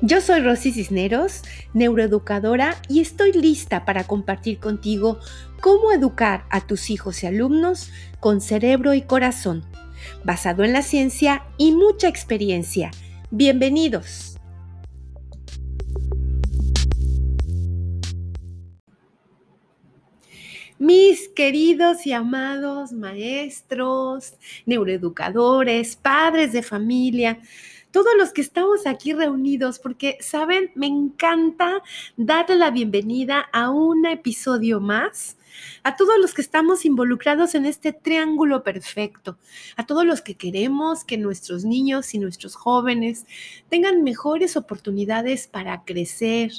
Yo soy Rosy Cisneros, neuroeducadora, y estoy lista para compartir contigo cómo educar a tus hijos y alumnos con cerebro y corazón, basado en la ciencia y mucha experiencia. Bienvenidos. Mis queridos y amados maestros, neuroeducadores, padres de familia, todos los que estamos aquí reunidos, porque, saben, me encanta darle la bienvenida a un episodio más. A todos los que estamos involucrados en este triángulo perfecto, a todos los que queremos que nuestros niños y nuestros jóvenes tengan mejores oportunidades para crecer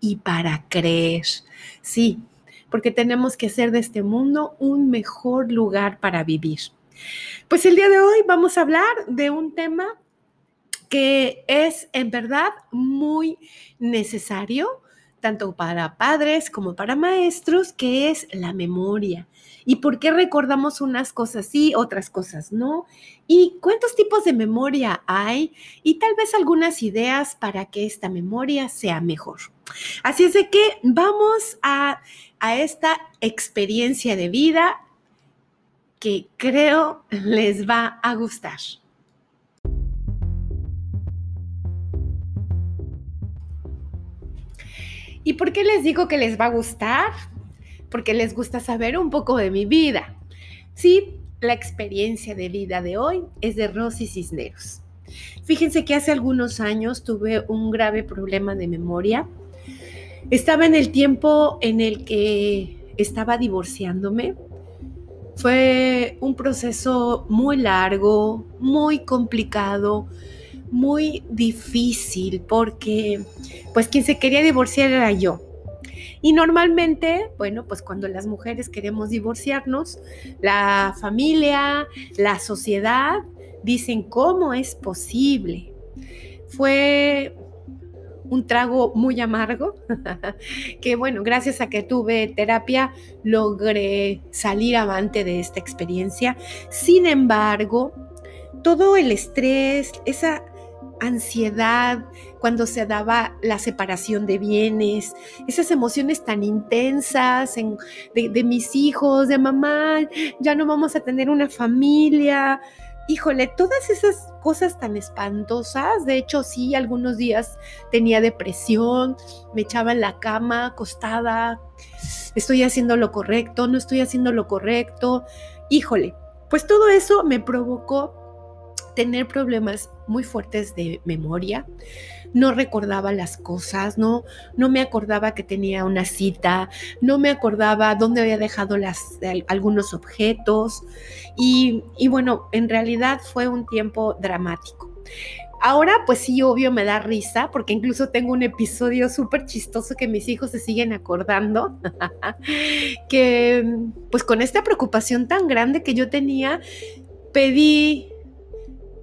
y para creer. Sí, porque tenemos que hacer de este mundo un mejor lugar para vivir. Pues el día de hoy vamos a hablar de un tema que es en verdad muy necesario, tanto para padres como para maestros, que es la memoria. ¿Y por qué recordamos unas cosas sí, otras cosas no? ¿Y cuántos tipos de memoria hay? Y tal vez algunas ideas para que esta memoria sea mejor. Así es de que vamos a a esta experiencia de vida que creo les va a gustar. ¿Y por qué les digo que les va a gustar? Porque les gusta saber un poco de mi vida. Sí, la experiencia de vida de hoy es de Rosy Cisneros. Fíjense que hace algunos años tuve un grave problema de memoria estaba en el tiempo en el que estaba divorciándome. Fue un proceso muy largo, muy complicado, muy difícil porque pues quien se quería divorciar era yo. Y normalmente, bueno, pues cuando las mujeres queremos divorciarnos, la familia, la sociedad dicen, ¿cómo es posible? Fue un trago muy amargo, que bueno, gracias a que tuve terapia logré salir avante de esta experiencia. Sin embargo, todo el estrés, esa ansiedad cuando se daba la separación de bienes, esas emociones tan intensas de, de mis hijos, de mamá, ya no vamos a tener una familia, híjole, todas esas cosas tan espantosas, de hecho sí, algunos días tenía depresión, me echaba en la cama acostada, estoy haciendo lo correcto, no estoy haciendo lo correcto, híjole, pues todo eso me provocó tener problemas muy fuertes de memoria. No recordaba las cosas, no, no me acordaba que tenía una cita, no me acordaba dónde había dejado algunos objetos y, y bueno, en realidad fue un tiempo dramático. Ahora, pues sí, obvio me da risa, porque incluso tengo un episodio súper chistoso que mis hijos se siguen acordando, que pues con esta preocupación tan grande que yo tenía, pedí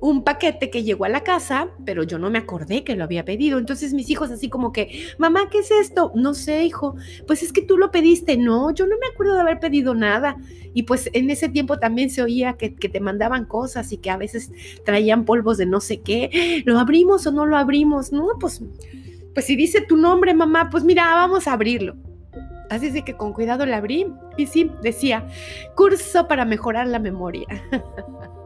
un paquete que llegó a la casa, pero yo no me acordé que lo había pedido. Entonces mis hijos así como que, mamá, ¿qué es esto? No sé, hijo. Pues es que tú lo pediste. No, yo no me acuerdo de haber pedido nada. Y pues en ese tiempo también se oía que, te mandaban cosas y que a veces traían polvos de no sé qué. ¿Lo abrimos o no lo abrimos? No, pues, pues si dice tu nombre, mamá, pues mira, vamos a abrirlo. Así es de que con cuidado la abrí y sí, decía, curso para mejorar la memoria.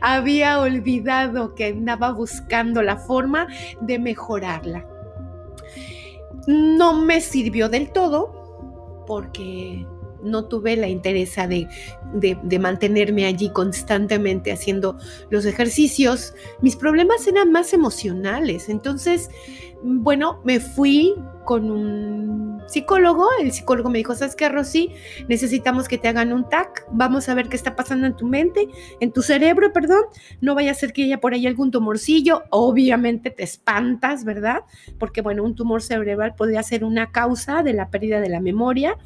Había olvidado que andaba buscando la forma de mejorarla. No me sirvió del todo porque no tuve la interés de, de, mantenerme allí constantemente haciendo los ejercicios. Mis problemas eran más emocionales. Entonces, bueno, me fui con un psicólogo. El psicólogo me dijo, ¿sabes qué, Rosy? Necesitamos que te hagan un TAC. Vamos a ver qué está pasando en tu mente, en tu cerebro, perdón. No vaya a ser que haya por ahí algún tumorcillo. Obviamente te espantas, ¿verdad? Porque, bueno, un tumor cerebral podría ser una causa de la pérdida de la memoria.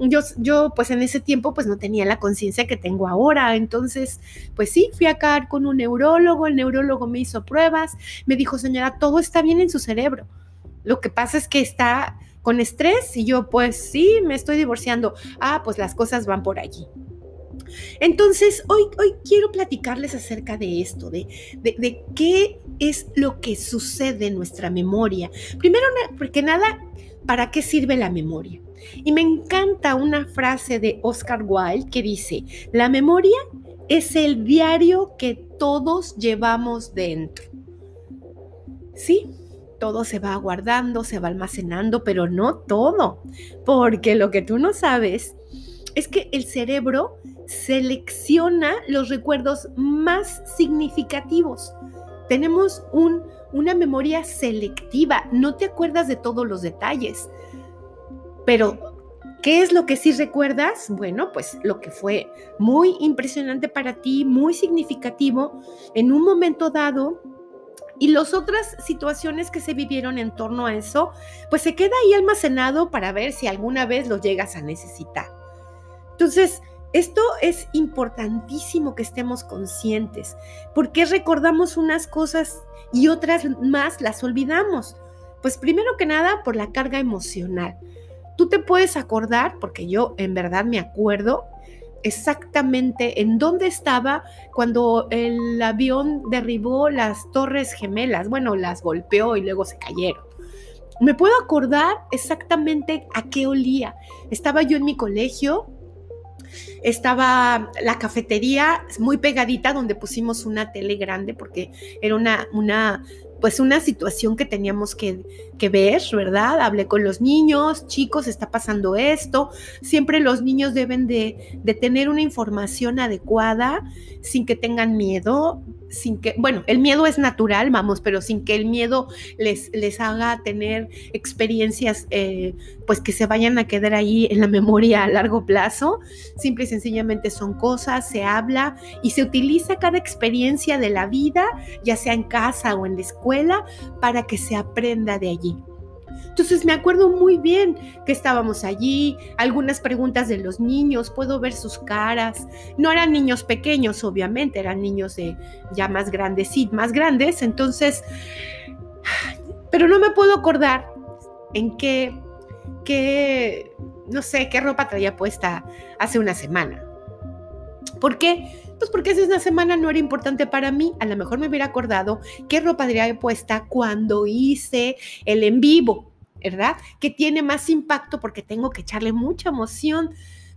Yo, yo, pues en ese tiempo, pues no tenía la conciencia que tengo ahora. Entonces, pues sí, fui acá con un neurólogo. El neurólogo me hizo pruebas. Me dijo, señora, todo está bien en su cerebro lo que pasa es que está con estrés y yo pues sí, me estoy divorciando. Ah, pues las cosas van por allí. Entonces, hoy, hoy quiero platicarles acerca de esto, de, de, qué es lo que sucede en nuestra memoria. Primero, porque nada, ¿para qué sirve la memoria? Y me encanta una frase de Oscar Wilde que dice, la memoria es el diario que todos llevamos dentro. Sí, todo se va guardando, se va almacenando, pero no todo, porque lo que tú no sabes es que el cerebro selecciona los recuerdos más significativos. Tenemos un, una memoria selectiva, no te acuerdas de todos los detalles, pero ¿Qué es lo que sí recuerdas? Bueno, pues lo que fue muy impresionante para ti, muy significativo en un momento dado y las otras situaciones que se vivieron en torno a eso, pues se queda ahí almacenado para ver si alguna vez lo llegas a necesitar. Entonces, esto es importantísimo que estemos conscientes, porque recordamos unas cosas y otras más las olvidamos. Pues primero que nada por la carga emocional. Tú te puedes acordar, porque yo en verdad me acuerdo exactamente en dónde estaba cuando el avión derribó las torres gemelas. Bueno, las golpeó y luego se cayeron. Me puedo acordar exactamente a qué olía. Estaba yo en mi colegio, estaba la cafetería muy pegadita donde pusimos una tele grande porque era una, una pues una situación que teníamos que, ver, ¿verdad? Hablé con los niños, chicos, está pasando esto. Siempre los niños deben de, de tener una información adecuada sin que tengan miedo, sin que, bueno, el miedo es natural, vamos, pero sin que el miedo les, les haga tener experiencias, eh, pues que se vayan a quedar ahí en la memoria a largo plazo. Simple y sencillamente son cosas, se habla y se utiliza cada experiencia de la vida, ya sea en casa o en la escuela, para que se aprenda de allí. Entonces me acuerdo muy bien que estábamos allí, algunas preguntas de los niños, puedo ver sus caras. No eran niños pequeños, obviamente, eran niños de ya más grandes, sí, más grandes. Entonces, pero no me puedo acordar en qué, qué, no sé, qué ropa traía puesta hace una semana. ¿Por qué? Pues porque hace una semana no era importante para mí. A lo mejor me hubiera acordado qué ropa traía puesta cuando hice el en vivo. ¿Verdad? Que tiene más impacto porque tengo que echarle mucha emoción.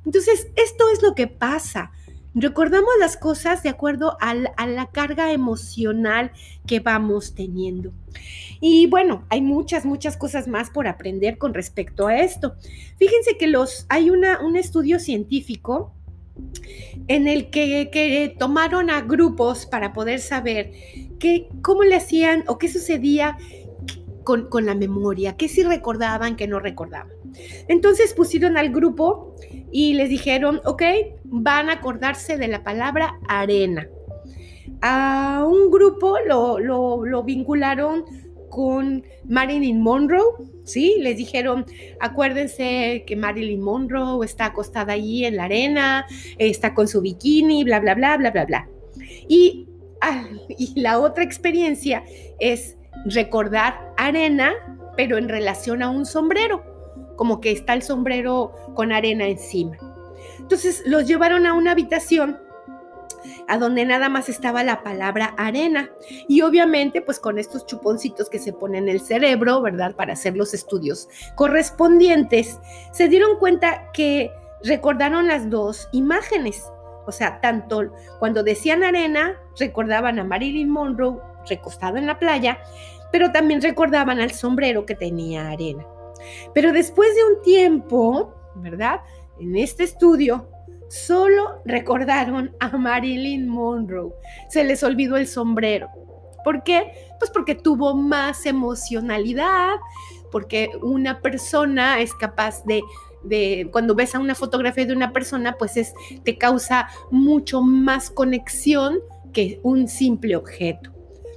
Entonces, esto es lo que pasa. Recordamos las cosas de acuerdo a la, carga emocional que vamos teniendo. Y bueno, hay muchas, muchas cosas más por aprender con respecto a esto. Fíjense que los, hay una, un estudio científico en el que, que, tomaron a grupos para poder saber qué, cómo le hacían o qué sucedía con, la memoria, qué sí recordaban, qué no recordaban. Entonces pusieron al grupo y les dijeron, ok, van a acordarse de la palabra arena. A un grupo lo, lo, vincularon con Marilyn Monroe, ¿sí? Les dijeron, acuérdense que Marilyn Monroe está acostada ahí en la arena, está con su bikini, bla, bla, bla, bla, bla, bla. Y, ah, y la otra experiencia es recordar arena, pero en relación a un sombrero, como que está el sombrero con arena encima. Entonces los llevaron a una habitación a donde nada más estaba la palabra arena. Y obviamente, pues con estos chuponcitos que se ponen en el cerebro, ¿verdad? Para hacer los estudios correspondientes, se dieron cuenta que recordaron las dos imágenes. O sea, tanto cuando decían arena, recordaban a Marilyn Monroe recostada en la playa, pero también recordaban al sombrero que tenía arena. Pero después de un tiempo, ¿verdad? En este estudio, solo recordaron a Marilyn Monroe. Se les olvidó el sombrero. ¿Por qué? Pues porque tuvo más emocionalidad, porque una persona es capaz de, de, cuando ves a una fotografía de una persona, pues es, te causa mucho más conexión que un simple objeto.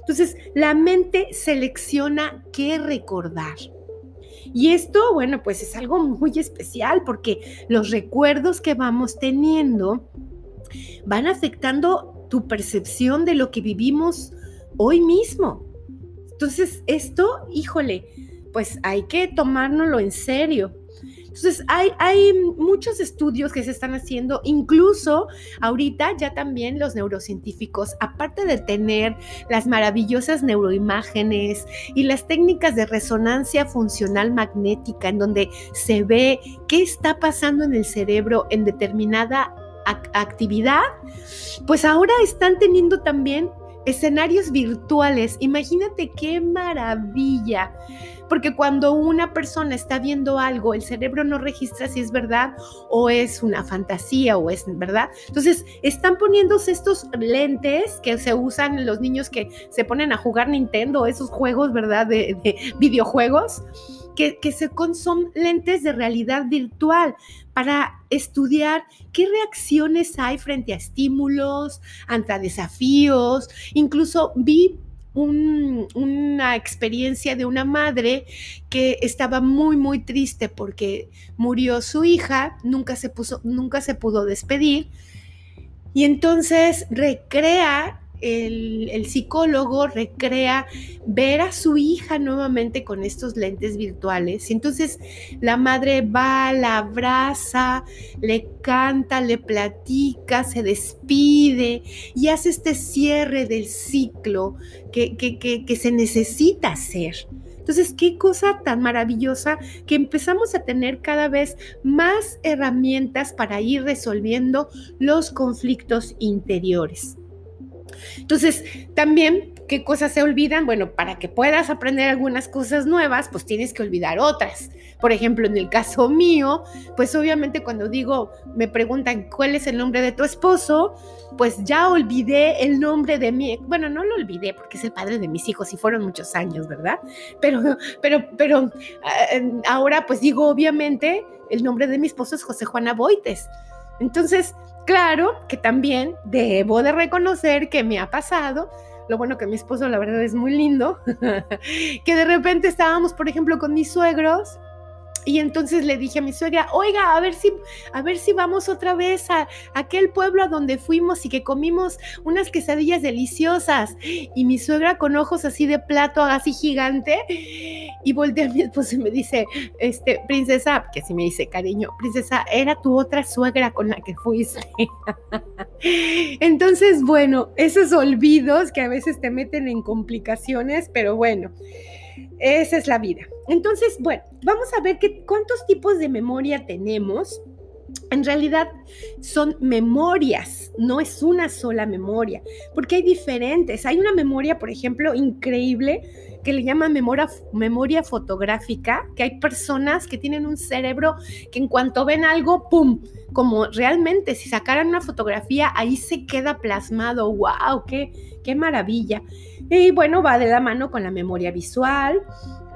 Entonces, la mente selecciona qué recordar. Y esto, bueno, pues es algo muy especial porque los recuerdos que vamos teniendo van afectando tu percepción de lo que vivimos hoy mismo. Entonces, esto, híjole, pues hay que tomárnoslo en serio. Entonces, hay, muchos estudios que se están haciendo, incluso ahorita ya también los neurocientíficos, aparte de tener las maravillosas neuroimágenes y las técnicas de resonancia funcional magnética, en donde se ve qué está pasando en el cerebro en determinada actividad, pues ahora están teniendo también escenarios virtuales. Imagínate qué maravilla porque cuando una persona está viendo algo, el cerebro no registra si es verdad o es una fantasía o es verdad. Entonces, están poniéndose estos lentes que se usan los niños que se ponen a jugar Nintendo, esos juegos, ¿verdad? De, videojuegos. Que, que, se, son lentes de realidad virtual para estudiar qué reacciones hay frente a estímulos, ante desafíos. Incluso vi una experiencia de una madre que estaba muy, muy triste porque murió su hija, nunca se, puso, nunca se pudo despedir. Y entonces recrea el, psicólogo recrea ver a su hija nuevamente con estos lentes virtuales. Entonces la madre va, la abraza, le canta, le platica, se despide y hace este cierre del ciclo que, que se necesita hacer. Entonces, qué cosa tan maravillosa que empezamos a tener cada vez más herramientas para ir resolviendo los conflictos interiores. Entonces, también, ¿qué cosas se olvidan? Bueno, para que puedas aprender algunas cosas nuevas, pues tienes que olvidar otras. Por ejemplo, en el caso mío, pues obviamente cuando digo, me preguntan cuál es el nombre de tu esposo, pues ya olvidé el nombre de mi, bueno, no lo olvidé porque es el padre de mis hijos y fueron muchos años, ¿verdad? Pero, pero, pero eh, ahora pues digo, obviamente, el nombre de mi esposo es José Juana Boites. Entonces, Claro que también debo de reconocer que me ha pasado, lo bueno que mi esposo la verdad es muy lindo, que de repente estábamos, por ejemplo, con mis suegros y entonces le dije a mi suegra, oiga, a ver si, a ver si vamos otra vez a, aquel pueblo a donde fuimos y que comimos unas quesadillas deliciosas. Y mi suegra con ojos así de plato, así gigante, y voltea a mi esposo y me dice, este, princesa, que así me dice cariño, princesa, era tu otra suegra con la que fuiste. entonces, bueno, esos olvidos que a veces te meten en complicaciones, pero bueno. Esa es la vida. Entonces, bueno, vamos a ver qué, cuántos tipos de memoria tenemos. En realidad son memorias, no es una sola memoria, porque hay diferentes. Hay una memoria, por ejemplo, increíble que le llaman memoria, fotográfica, que hay personas que tienen un cerebro que en cuanto ven algo, ¡pum! Como realmente si sacaran una fotografía, ahí se queda plasmado. ¡Wow! ¡Qué, qué maravilla! Y bueno, va de la mano con la memoria visual.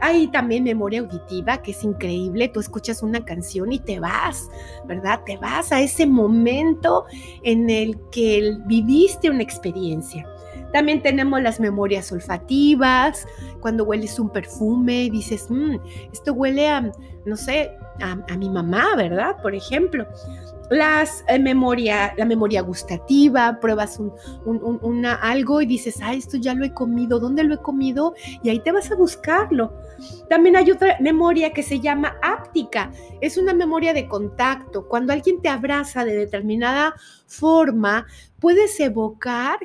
Hay también memoria auditiva, que es increíble. Tú escuchas una canción y te vas, ¿verdad? Te vas a ese momento en el que viviste una experiencia. También tenemos las memorias olfativas, cuando hueles un perfume y dices, mmm, esto huele a, no sé, a, a mi mamá, ¿verdad? Por ejemplo las eh, memoria, la memoria gustativa, pruebas un, una, algo y dices, ah, esto ya lo he comido, ¿dónde lo he comido? Y ahí te vas a buscarlo. También hay otra memoria que se llama áptica, es una memoria de contacto. Cuando alguien te abraza de determinada forma, puedes evocar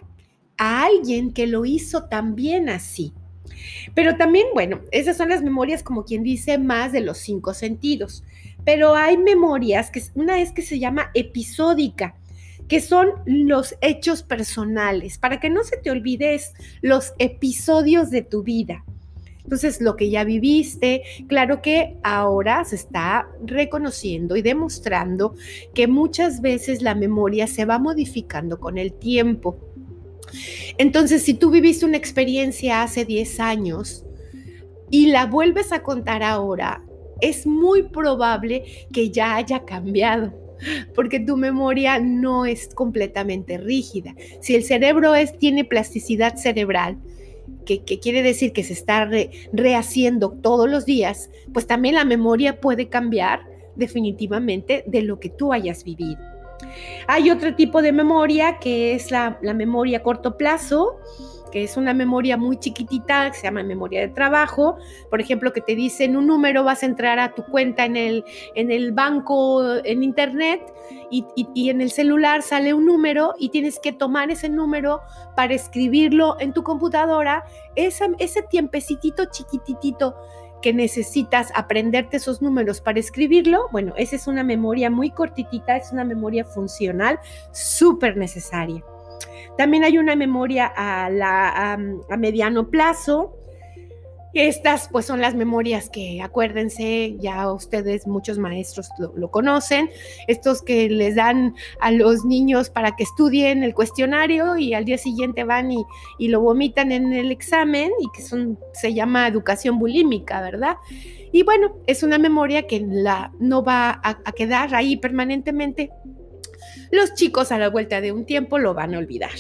a alguien que lo hizo también así. Pero también, bueno, esas son las memorias como quien dice más de los cinco sentidos. Pero hay memorias, que una es que se llama episódica, que son los hechos personales, para que no se te olvides los episodios de tu vida. Entonces, lo que ya viviste, claro que ahora se está reconociendo y demostrando que muchas veces la memoria se va modificando con el tiempo. Entonces, si tú viviste una experiencia hace 10 años y la vuelves a contar ahora, es muy probable que ya haya cambiado porque tu memoria no es completamente rígida. Si el cerebro es, tiene plasticidad cerebral, que, quiere decir que se está rehaciendo todos los días, pues también la memoria puede cambiar definitivamente de lo que tú hayas vivido. Hay otro tipo de memoria que es la, memoria a corto plazo, que es una memoria muy chiquitita, que se llama memoria de trabajo. Por ejemplo, que te dicen un número, vas a entrar a tu cuenta en el, en el banco, en internet, y, en el celular sale un número y tienes que tomar ese número para escribirlo en tu computadora. ese tiempecito chiquititito que necesitas aprenderte esos números para escribirlo, bueno, esa es una memoria muy cortitita, es una memoria funcional súper necesaria. También hay una memoria a, la, a mediano plazo, estas pues son las memorias que acuérdense, ya ustedes muchos maestros lo, conocen, estos que les dan a los niños para que estudien el cuestionario y al día siguiente van y, lo vomitan en el examen y que son, se llama educación bulímica, ¿verdad? Y bueno, es una memoria que la, no va a quedar ahí permanentemente. Los chicos a la vuelta de un tiempo lo van a olvidar.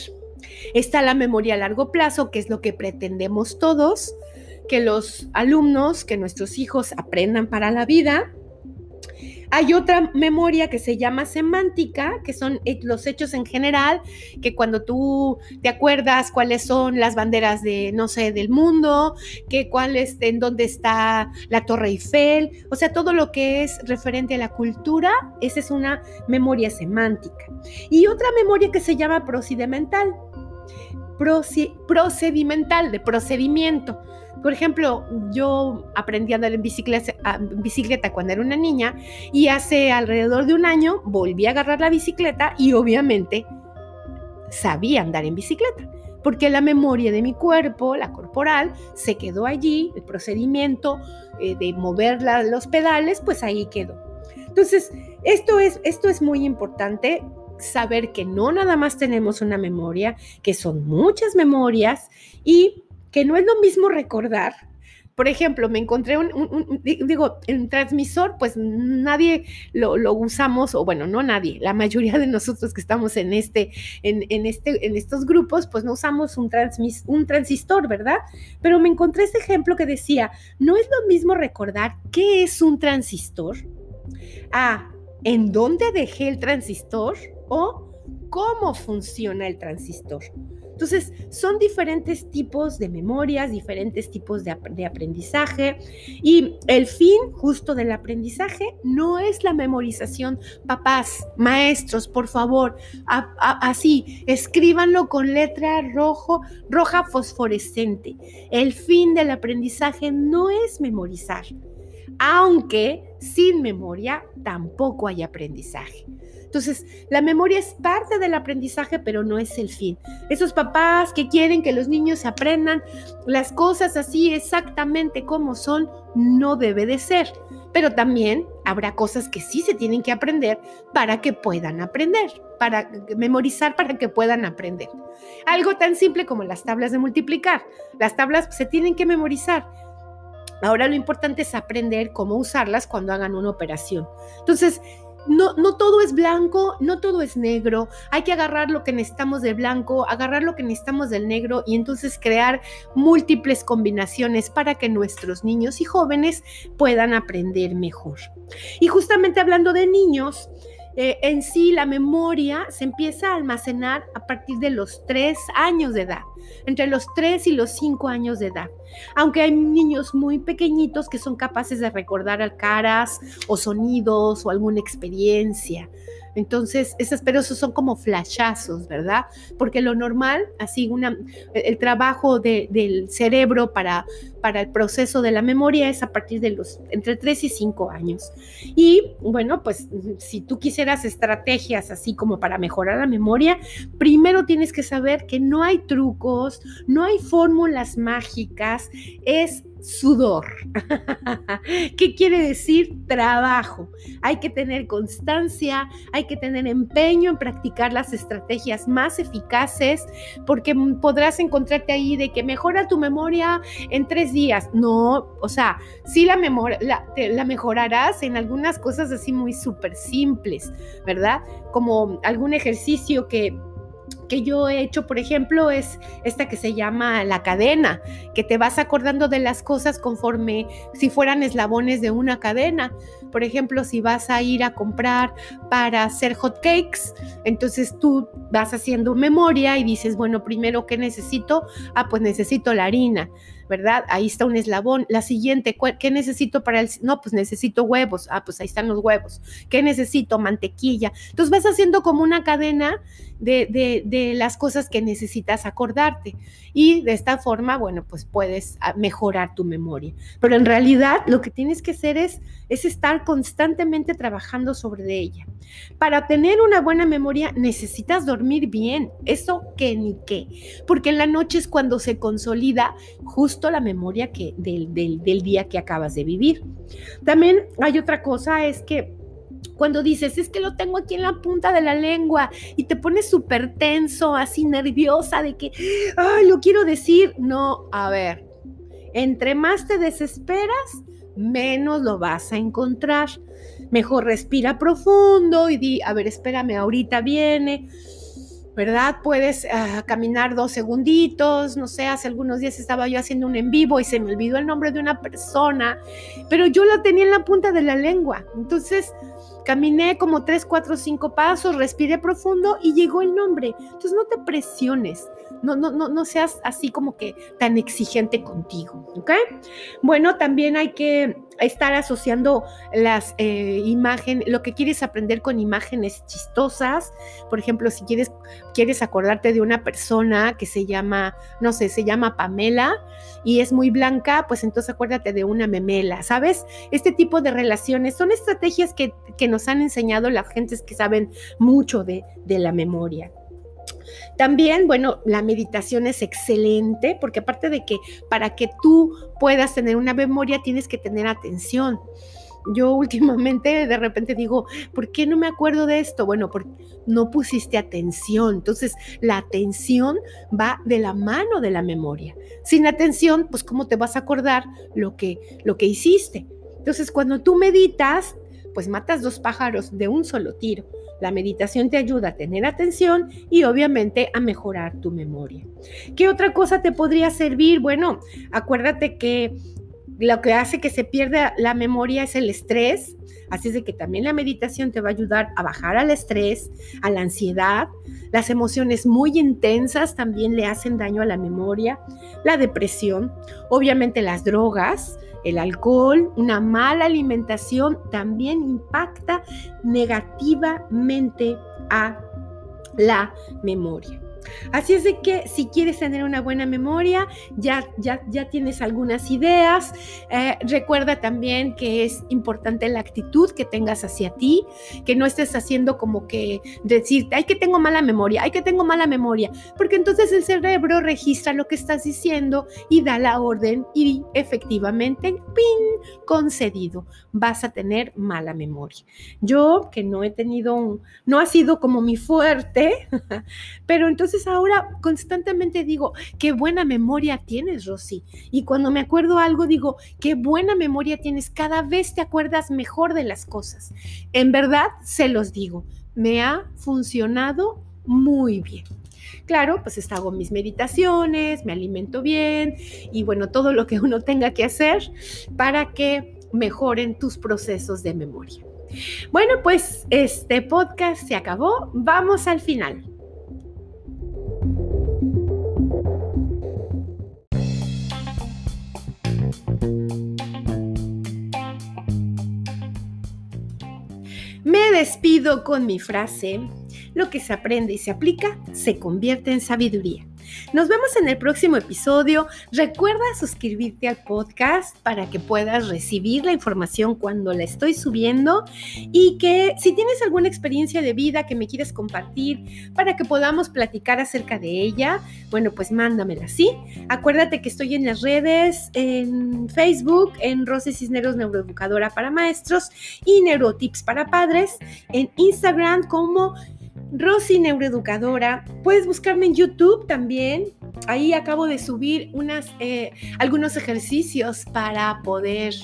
Está la memoria a largo plazo, que es lo que pretendemos todos, que los alumnos, que nuestros hijos aprendan para la vida. Hay otra memoria que se llama semántica, que son los hechos en general, que cuando tú te acuerdas cuáles son las banderas de, no sé, del mundo, que cuál en dónde está la Torre Eiffel, o sea, todo lo que es referente a la cultura, esa es una memoria semántica. Y otra memoria que se llama procedimental, procedimental, de procedimiento. Por ejemplo, yo aprendí a andar en bicicleta, bicicleta cuando era una niña y hace alrededor de un año volví a agarrar la bicicleta y obviamente sabía andar en bicicleta porque la memoria de mi cuerpo, la corporal, se quedó allí, el procedimiento eh, de mover los pedales, pues ahí quedó. Entonces, esto es, esto es muy importante, saber que no nada más tenemos una memoria, que son muchas memorias y que no es lo mismo recordar. Por ejemplo, me encontré un, digo, el transmisor, pues nadie lo, usamos, o bueno, no nadie, la mayoría de nosotros que estamos en este, en, este, en estos grupos, pues no usamos un, transmis, un transistor, ¿verdad? Pero me encontré este ejemplo que decía, no es lo mismo recordar qué es un transistor, a en dónde dejé el transistor o cómo funciona el transistor. Entonces, son diferentes tipos de memorias, diferentes tipos de, aprendizaje y el fin justo del aprendizaje no es la memorización. Papás, maestros, por favor, así, escríbanlo con letra rojo, roja fosforescente. El fin del aprendizaje no es memorizar, aunque sin memoria tampoco hay aprendizaje. Entonces, la memoria es parte del aprendizaje, pero no es el fin. Esos papás que quieren que los niños aprendan las cosas así exactamente como son, no debe de ser. Pero también habrá cosas que sí se tienen que aprender para que puedan aprender, para memorizar para que puedan aprender. Algo tan simple como las tablas de multiplicar. Las tablas se tienen que memorizar, Ahora lo importante es aprender cómo usarlas cuando hagan una operación. Entonces, no, no todo es blanco, no todo es negro. Hay que agarrar lo que necesitamos de blanco, agarrar lo que necesitamos del negro y entonces crear múltiples combinaciones para que nuestros niños y jóvenes puedan aprender mejor. Y justamente hablando de niños, eh, en sí la memoria se empieza a almacenar a partir de los tres años de edad, entre los tres y los cinco años de edad. Aunque hay niños muy pequeñitos que son capaces de recordar caras o sonidos o alguna experiencia. Entonces, esas, pero esos son como flashazos, ¿verdad? Porque lo normal, así, una, el trabajo del cerebro para, para el proceso de la memoria es a partir de los entre 3 y 5 años. Y bueno, pues si tú quisieras estrategias así como para mejorar la memoria, primero tienes que saber que no hay trucos, no hay fórmulas mágicas, es sudor. ¿Qué quiere decir trabajo? Hay que tener constancia, hay que tener empeño en practicar las estrategias más eficaces, porque podrás encontrarte ahí de que mejora tu memoria en tres días. No, o sea, sí la, la, mejorarás en algunas cosas así muy súper simples, ¿verdad? Como algún ejercicio que que yo he hecho, por ejemplo, es esta que se llama la cadena, que te vas acordando de las cosas conforme si fueran eslabones de una cadena. Por ejemplo, si vas a ir a comprar para hacer hot cakes, entonces tú vas haciendo memoria y dices, bueno, primero, ¿qué necesito? Ah, pues necesito la harina. ¿verdad? Ahí está un eslabón. La siguiente, ¿qué necesito para el... No, pues necesito huevos. Ah, pues ahí están los huevos. ¿Qué necesito? Mantequilla. Entonces vas haciendo como una cadena de, las cosas que necesitas acordarte. Y de esta forma, bueno, pues puedes ah, mejorar tu memoria. Pero en realidad lo que tienes que hacer es, es estar constantemente trabajando sobre ella. Para tener una buena memoria necesitas dormir bien. Eso que ni qué. Porque en la noche es cuando se consolida justo la memoria que, del, del día que acabas de vivir. También hay otra cosa, es que cuando dices, es que lo tengo aquí en la punta de la lengua y te pones súper tenso, así nerviosa de que, ay, lo quiero decir. No, a ver, entre más te desesperas, menos lo vas a encontrar. Mejor respira profundo y di, a ver, espérame, ahorita viene. ¿Verdad? Puedes ah, caminar dos segunditos, no sé, hace algunos días estaba yo haciendo un en vivo y se me olvidó el nombre de una persona, pero yo la tenía en la punta de la lengua. Entonces, Caminé como tres, cuatro, cinco pasos, respiré profundo y llegó el nombre. Entonces no te presiones, no, no, no, no seas así como que tan exigente contigo, ¿ok? Bueno, también hay que estar asociando las eh, imágenes, lo que quieres aprender con imágenes chistosas. Por ejemplo, si quieres, quieres acordarte de una persona que se llama, no sé, se llama Pamela y es muy blanca, pues entonces acuérdate de una memela, ¿sabes? Este tipo de relaciones son estrategias que, que nos han enseñado las gentes que saben mucho de, de la memoria. También, bueno, la meditación es excelente porque aparte de que para que tú puedas tener una memoria tienes que tener atención. Yo últimamente de repente digo, ¿por qué no me acuerdo de esto? Bueno, porque no pusiste atención. Entonces, la atención va de la mano de la memoria. Sin atención, pues cómo te vas a acordar lo que lo que hiciste. Entonces, cuando tú meditas, pues matas dos pájaros de un solo tiro. La meditación te ayuda a tener atención y obviamente a mejorar tu memoria. ¿Qué otra cosa te podría servir? Bueno, acuérdate que lo que hace que se pierda la memoria es el estrés, así es de que también la meditación te va a ayudar a bajar al estrés, a la ansiedad. Las emociones muy intensas también le hacen daño a la memoria, la depresión, obviamente las drogas, el alcohol, una mala alimentación también impacta negativamente a la memoria. Así es de que si quieres tener una buena memoria, ya, ya, ya tienes algunas ideas. Eh, recuerda también que es importante la actitud que tengas hacia ti, que no estés haciendo como que decirte, ay, que tengo mala memoria, ay, que tengo mala memoria, porque entonces el cerebro registra lo que estás diciendo y da la orden y efectivamente, ¡pin! concedido, vas a tener mala memoria. Yo, que no he tenido, no ha sido como mi fuerte, pero entonces entonces ahora constantemente digo, qué buena memoria tienes, Rosy. Y cuando me acuerdo algo, digo, qué buena memoria tienes. Cada vez te acuerdas mejor de las cosas. En verdad, se los digo, me ha funcionado muy bien. Claro, pues hago mis meditaciones, me alimento bien y bueno, todo lo que uno tenga que hacer para que mejoren tus procesos de memoria. Bueno, pues este podcast se acabó. Vamos al final. Despido con mi frase, lo que se aprende y se aplica se convierte en sabiduría. Nos vemos en el próximo episodio. Recuerda suscribirte al podcast para que puedas recibir la información cuando la estoy subiendo y que si tienes alguna experiencia de vida que me quieres compartir para que podamos platicar acerca de ella, bueno, pues mándamela, ¿sí? Acuérdate que estoy en las redes, en Facebook, en Rosy Cisneros Neuroeducadora para Maestros y Neurotips para Padres, en Instagram como Rosy Neuroeducadora. Puedes buscarme en YouTube también. Ahí acabo de subir unas, eh, algunos ejercicios para poder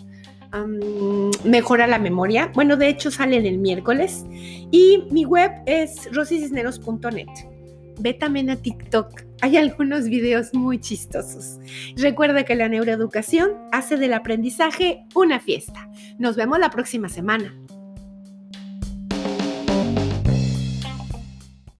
mejorar la memoria. Bueno, de hecho salen el miércoles. Y mi web es rosicisneros.net. ve también a TikTok. Hay algunos videos muy chistosos. Recuerda que la neuroeducación hace del aprendizaje una fiesta. Nos vemos la próxima semana.